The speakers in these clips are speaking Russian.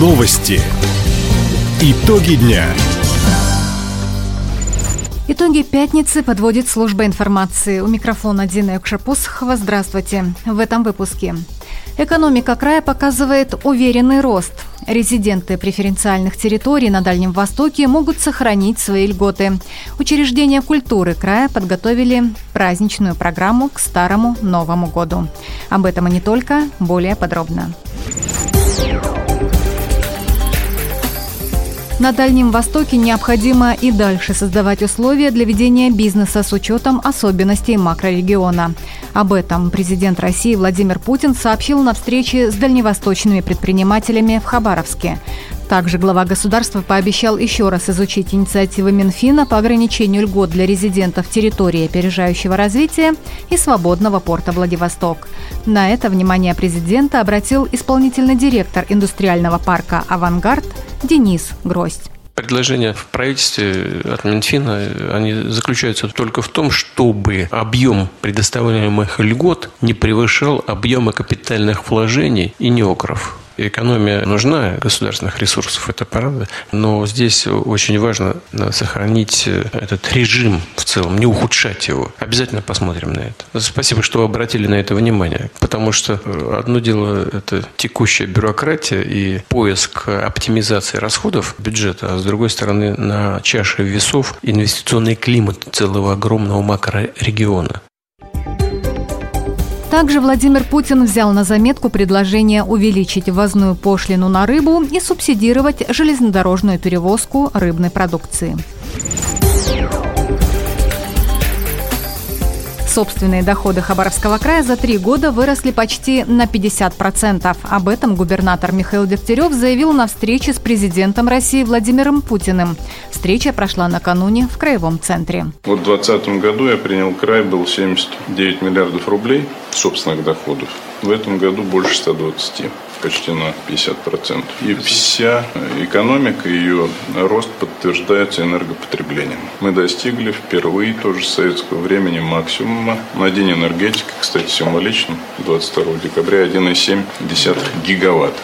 Новости. Итоги дня. Итоги пятницы подводит служба информации. У микрофона Дина Юкшапусхова. Здравствуйте. В этом выпуске. Экономика края показывает уверенный рост. Резиденты преференциальных территорий на Дальнем Востоке могут сохранить свои льготы. Учреждения культуры края подготовили праздничную программу к Старому Новому году. Об этом и не только, более подробно. На Дальнем Востоке необходимо и дальше создавать условия для ведения бизнеса с учетом особенностей макрорегиона. Об этом президент России Владимир Путин сообщил на встрече с дальневосточными предпринимателями в Хабаровске. Также глава государства пообещал еще раз изучить инициативы Минфина по ограничению льгот для резидентов территории опережающего развития и свободного порта Владивосток. На это внимание президента обратил исполнительный директор индустриального парка «Авангард» Денис Гроздь. Предложения в правительстве от Минфина, они заключаются только в том, чтобы объем предоставляемых льгот не превышал объема капитальных вложений и неокров экономия нужна государственных ресурсов, это правда. Но здесь очень важно сохранить этот режим в целом, не ухудшать его. Обязательно посмотрим на это. Спасибо, что обратили на это внимание. Потому что одно дело – это текущая бюрократия и поиск оптимизации расходов бюджета, а с другой стороны на чаше весов инвестиционный климат целого огромного макрорегиона. Также Владимир Путин взял на заметку предложение увеличить ввозную пошлину на рыбу и субсидировать железнодорожную перевозку рыбной продукции. Собственные доходы Хабаровского края за три года выросли почти на 50%. Об этом губернатор Михаил Дегтярев заявил на встрече с президентом России Владимиром Путиным. Встреча прошла накануне в Краевом центре. Вот в 2020 году я принял край, был 79 миллиардов рублей собственных доходов. В этом году больше 120 почти на 50%. И вся экономика, ее рост подтверждается энергопотреблением. Мы достигли впервые тоже советского времени максимума на день энергетики, кстати, символично, 22 декабря 1,7 гигаватт.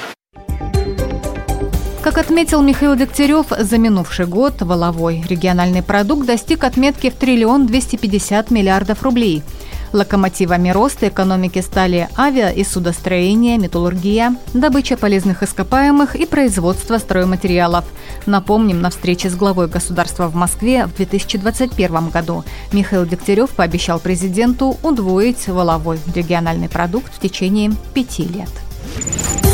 Как отметил Михаил Дегтярев, за минувший год воловой региональный продукт достиг отметки в триллион 250 миллиардов рублей – Локомотивами роста экономики стали авиа и судостроение, металлургия, добыча полезных ископаемых и производство стройматериалов. Напомним, на встрече с главой государства в Москве в 2021 году Михаил Дегтярев пообещал президенту удвоить воловой региональный продукт в течение пяти лет.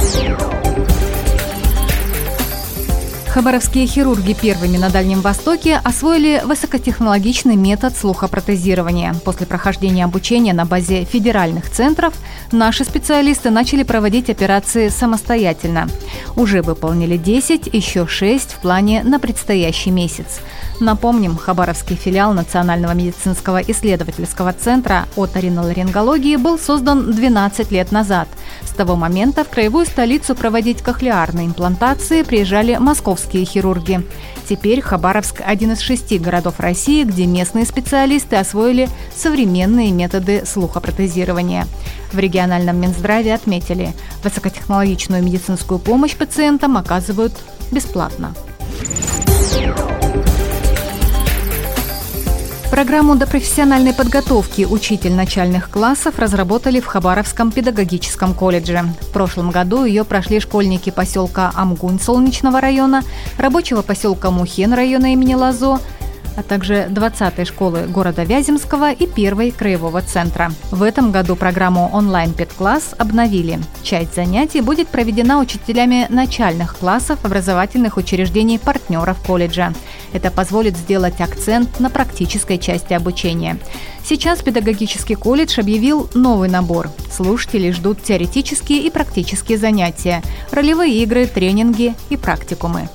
Хабаровские хирурги первыми на Дальнем Востоке освоили высокотехнологичный метод слухопротезирования. После прохождения обучения на базе федеральных центров наши специалисты начали проводить операции самостоятельно. Уже выполнили 10, еще 6 в плане на предстоящий месяц. Напомним, Хабаровский филиал Национального медицинского исследовательского центра оториноларингологии был создан 12 лет назад. С того момента в краевую столицу проводить кохлеарные имплантации приезжали московские хирурги. Теперь Хабаровск – один из шести городов России, где местные специалисты освоили современные методы слухопротезирования. В региональном Минздраве отметили, высокотехнологичную медицинскую помощь пациентам оказывают бесплатно. Программу допрофессиональной подготовки учитель начальных классов разработали в Хабаровском педагогическом колледже. В прошлом году ее прошли школьники поселка Амгунь Солнечного района, рабочего поселка Мухен района имени Лазо, а также 20-й школы города Вяземского и 1-й краевого центра. В этом году программу онлайн-педкласс обновили. Часть занятий будет проведена учителями начальных классов образовательных учреждений партнеров колледжа. Это позволит сделать акцент на практической части обучения. Сейчас педагогический колледж объявил новый набор. Слушатели ждут теоретические и практические занятия, ролевые игры, тренинги и практикумы.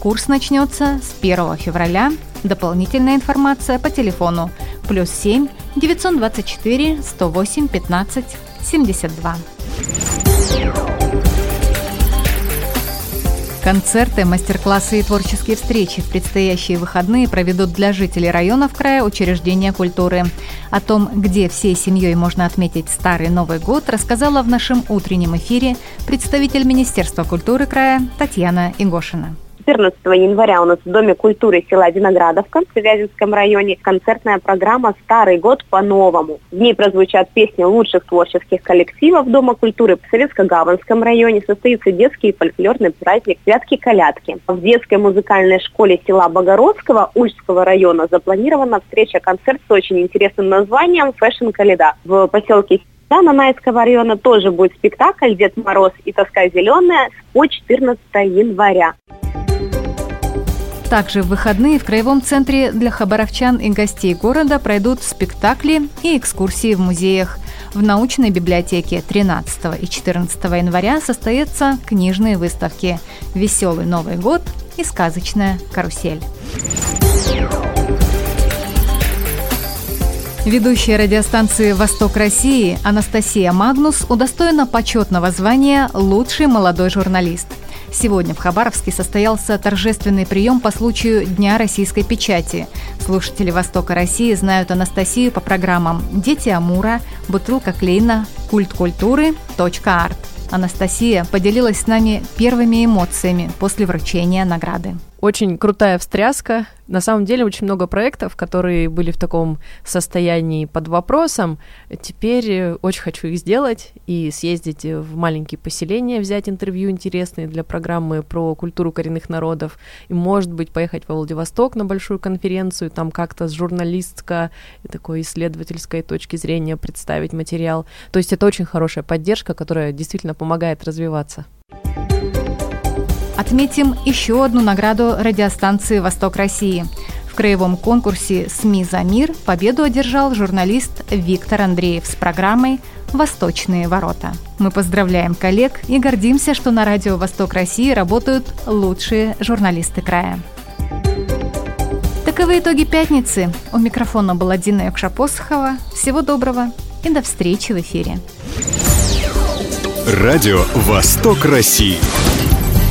Курс начнется с 1 февраля Дополнительная информация по телефону плюс 7 924 108 15 72. Концерты, мастер-классы и творческие встречи в предстоящие выходные проведут для жителей районов края учреждения культуры. О том, где всей семьей можно отметить Старый Новый год, рассказала в нашем утреннем эфире представитель Министерства культуры края Татьяна Игошина. 14 января у нас в Доме культуры села Виноградовка в Вяземском районе концертная программа «Старый год по-новому». В ней прозвучат песни лучших творческих коллективов Дома культуры в Советско-Гаванском районе. Состоится детский фольклорный праздник «Святки-колядки». В детской музыкальной школе села Богородского Ульского района запланирована встреча-концерт с очень интересным названием «Fashion Коляда». В поселке да, Нанайского района тоже будет спектакль «Дед Мороз и тоска зеленая» по 14 января. Также в выходные в Краевом центре для хабаровчан и гостей города пройдут спектакли и экскурсии в музеях. В научной библиотеке 13 и 14 января состоятся книжные выставки «Веселый Новый год» и «Сказочная карусель». Ведущая радиостанции «Восток России» Анастасия Магнус удостоена почетного звания «Лучший молодой журналист». Сегодня в Хабаровске состоялся торжественный прием по случаю Дня российской печати. Слушатели «Востока России» знают Анастасию по программам «Дети Амура», «Бутылка Клейна», «Культ культуры», «Точка арт». Анастасия поделилась с нами первыми эмоциями после вручения награды очень крутая встряска. На самом деле очень много проектов, которые были в таком состоянии под вопросом. Теперь э, очень хочу их сделать и съездить в маленькие поселения, взять интервью интересные для программы про культуру коренных народов. И, может быть, поехать во Владивосток на большую конференцию, там как-то с журналистской такой исследовательской точки зрения представить материал. То есть это очень хорошая поддержка, которая действительно помогает развиваться. Отметим еще одну награду радиостанции «Восток России». В краевом конкурсе «СМИ за мир» победу одержал журналист Виктор Андреев с программой «Восточные ворота». Мы поздравляем коллег и гордимся, что на радио «Восток России» работают лучшие журналисты края. Таковы итоги пятницы. У микрофона была Дина Якшапосхова. Всего доброго и до встречи в эфире. Радио «Восток России».